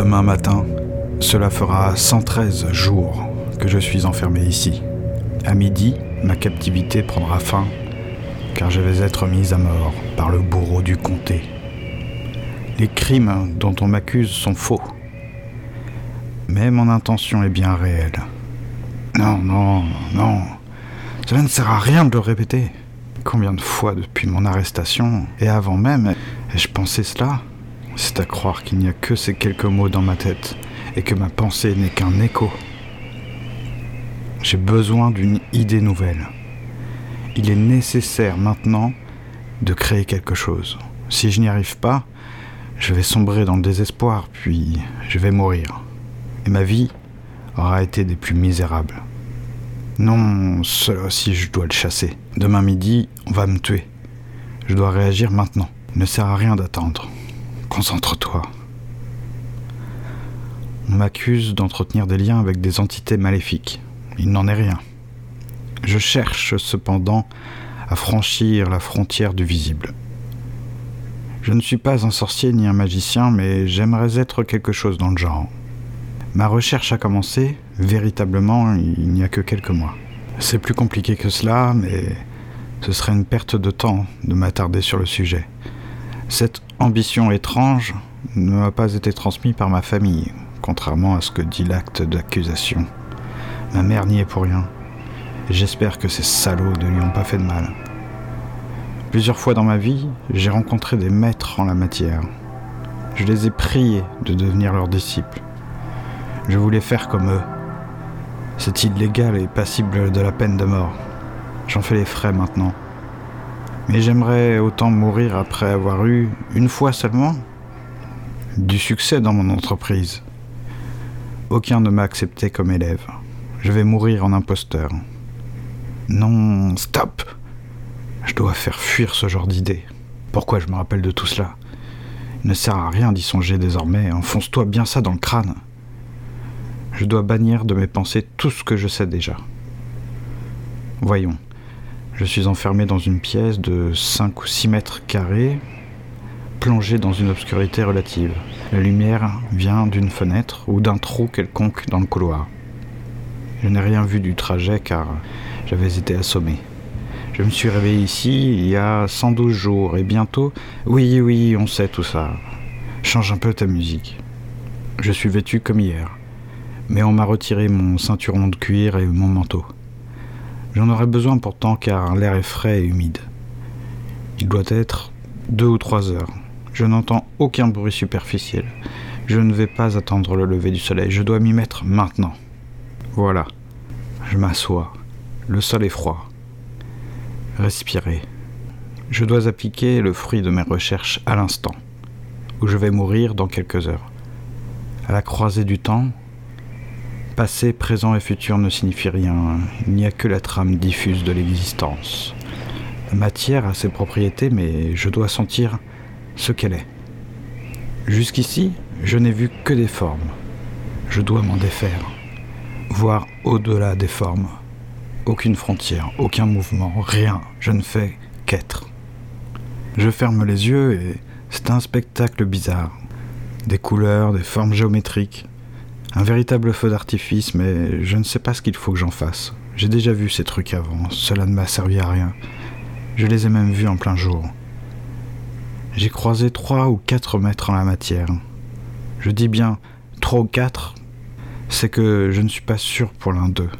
Demain matin, cela fera 113 jours que je suis enfermé ici. À midi, ma captivité prendra fin, car je vais être mis à mort par le bourreau du comté. Les crimes dont on m'accuse sont faux, mais mon intention est bien réelle. Non, non, non, cela ne sert à rien de le répéter. Combien de fois depuis mon arrestation, et avant même, ai-je pensé cela? C'est à croire qu'il n'y a que ces quelques mots dans ma tête, et que ma pensée n'est qu'un écho. J'ai besoin d'une idée nouvelle. Il est nécessaire maintenant de créer quelque chose. Si je n'y arrive pas, je vais sombrer dans le désespoir, puis je vais mourir. Et ma vie aura été des plus misérables. Non, cela aussi je dois le chasser. Demain midi, on va me tuer. Je dois réagir maintenant. Il ne sert à rien d'attendre. Concentre-toi. On m'accuse d'entretenir des liens avec des entités maléfiques. Il n'en est rien. Je cherche cependant à franchir la frontière du visible. Je ne suis pas un sorcier ni un magicien, mais j'aimerais être quelque chose dans le genre. Ma recherche a commencé, véritablement, il n'y a que quelques mois. C'est plus compliqué que cela, mais ce serait une perte de temps de m'attarder sur le sujet. Cette ambition étrange ne m'a pas été transmise par ma famille, contrairement à ce que dit l'acte d'accusation. Ma mère n'y est pour rien. J'espère que ces salauds ne lui ont pas fait de mal. Plusieurs fois dans ma vie, j'ai rencontré des maîtres en la matière. Je les ai priés de devenir leurs disciples. Je voulais faire comme eux. C'est illégal et passible de la peine de mort. J'en fais les frais maintenant. Mais j'aimerais autant mourir après avoir eu, une fois seulement, du succès dans mon entreprise. Aucun ne m'a accepté comme élève. Je vais mourir en imposteur. Non, stop Je dois faire fuir ce genre d'idée. Pourquoi je me rappelle de tout cela? Il ne sert à rien d'y songer désormais. Enfonce-toi bien ça dans le crâne. Je dois bannir de mes pensées tout ce que je sais déjà. Voyons. Je suis enfermé dans une pièce de 5 ou 6 mètres carrés, plongé dans une obscurité relative. La lumière vient d'une fenêtre ou d'un trou quelconque dans le couloir. Je n'ai rien vu du trajet car j'avais été assommé. Je me suis réveillé ici il y a 112 jours et bientôt... Oui, oui, on sait tout ça. Change un peu ta musique. Je suis vêtu comme hier mais on m'a retiré mon ceinturon de cuir et mon manteau. J'en aurais besoin pourtant car l'air est frais et humide. Il doit être deux ou trois heures. Je n'entends aucun bruit superficiel. Je ne vais pas attendre le lever du soleil, je dois m'y mettre maintenant. Voilà. Je m'assois. Le sol est froid. Respirer. Je dois appliquer le fruit de mes recherches à l'instant, où je vais mourir dans quelques heures. À la croisée du temps, Passé, présent et futur ne signifient rien. Il n'y a que la trame diffuse de l'existence. La matière a ses propriétés, mais je dois sentir ce qu'elle est. Jusqu'ici, je n'ai vu que des formes. Je dois m'en défaire. Voir au-delà des formes. Aucune frontière, aucun mouvement, rien. Je ne fais qu'être. Je ferme les yeux et c'est un spectacle bizarre. Des couleurs, des formes géométriques, un véritable feu d'artifice, mais je ne sais pas ce qu'il faut que j'en fasse. J'ai déjà vu ces trucs avant, cela ne m'a servi à rien. Je les ai même vus en plein jour. J'ai croisé trois ou quatre mètres en la matière. Je dis bien trois ou quatre, c'est que je ne suis pas sûr pour l'un d'eux.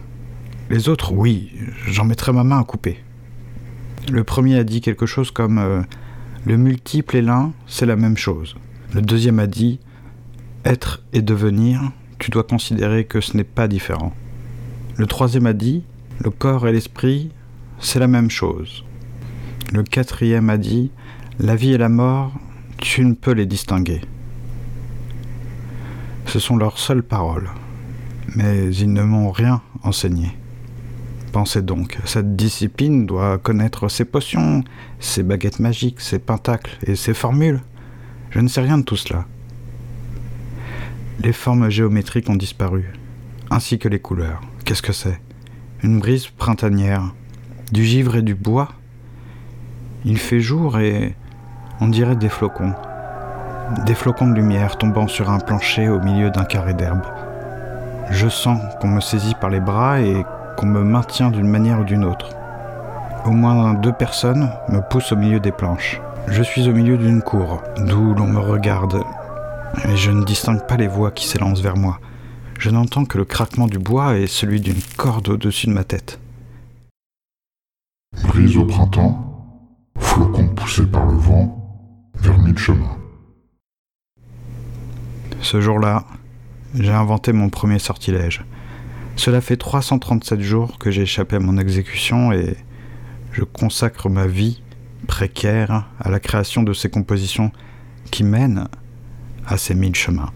Les autres, oui, j'en mettrai ma main à couper. Le premier a dit quelque chose comme euh, Le multiple et l'un, c'est la même chose. Le deuxième a dit Être et devenir, tu dois considérer que ce n'est pas différent. Le troisième a dit, le corps et l'esprit, c'est la même chose. Le quatrième a dit, la vie et la mort, tu ne peux les distinguer. Ce sont leurs seules paroles, mais ils ne m'ont rien enseigné. Pensez donc, cette discipline doit connaître ses potions, ses baguettes magiques, ses pentacles et ses formules. Je ne sais rien de tout cela. Les formes géométriques ont disparu, ainsi que les couleurs. Qu'est-ce que c'est? Une brise printanière, du givre et du bois? Il fait jour et on dirait des flocons. Des flocons de lumière tombant sur un plancher au milieu d'un carré d'herbe. Je sens qu'on me saisit par les bras et qu'on me maintient d'une manière ou d'une autre. Au moins deux personnes me poussent au milieu des planches. Je suis au milieu d'une cour, d'où l'on me regarde, et je ne distingue pas les voix qui s'élancent vers moi. Je n'entends que le craquement du bois et celui d'une corde au-dessus de ma tête. Brise au printemps, flocons poussés par le vent, vers mille chemins. Ce jour-là, j'ai inventé mon premier sortilège. Cela fait 337 jours que j'ai échappé à mon exécution et je consacre ma vie précaire à la création de ces compositions qui mènent à ces mille chemins.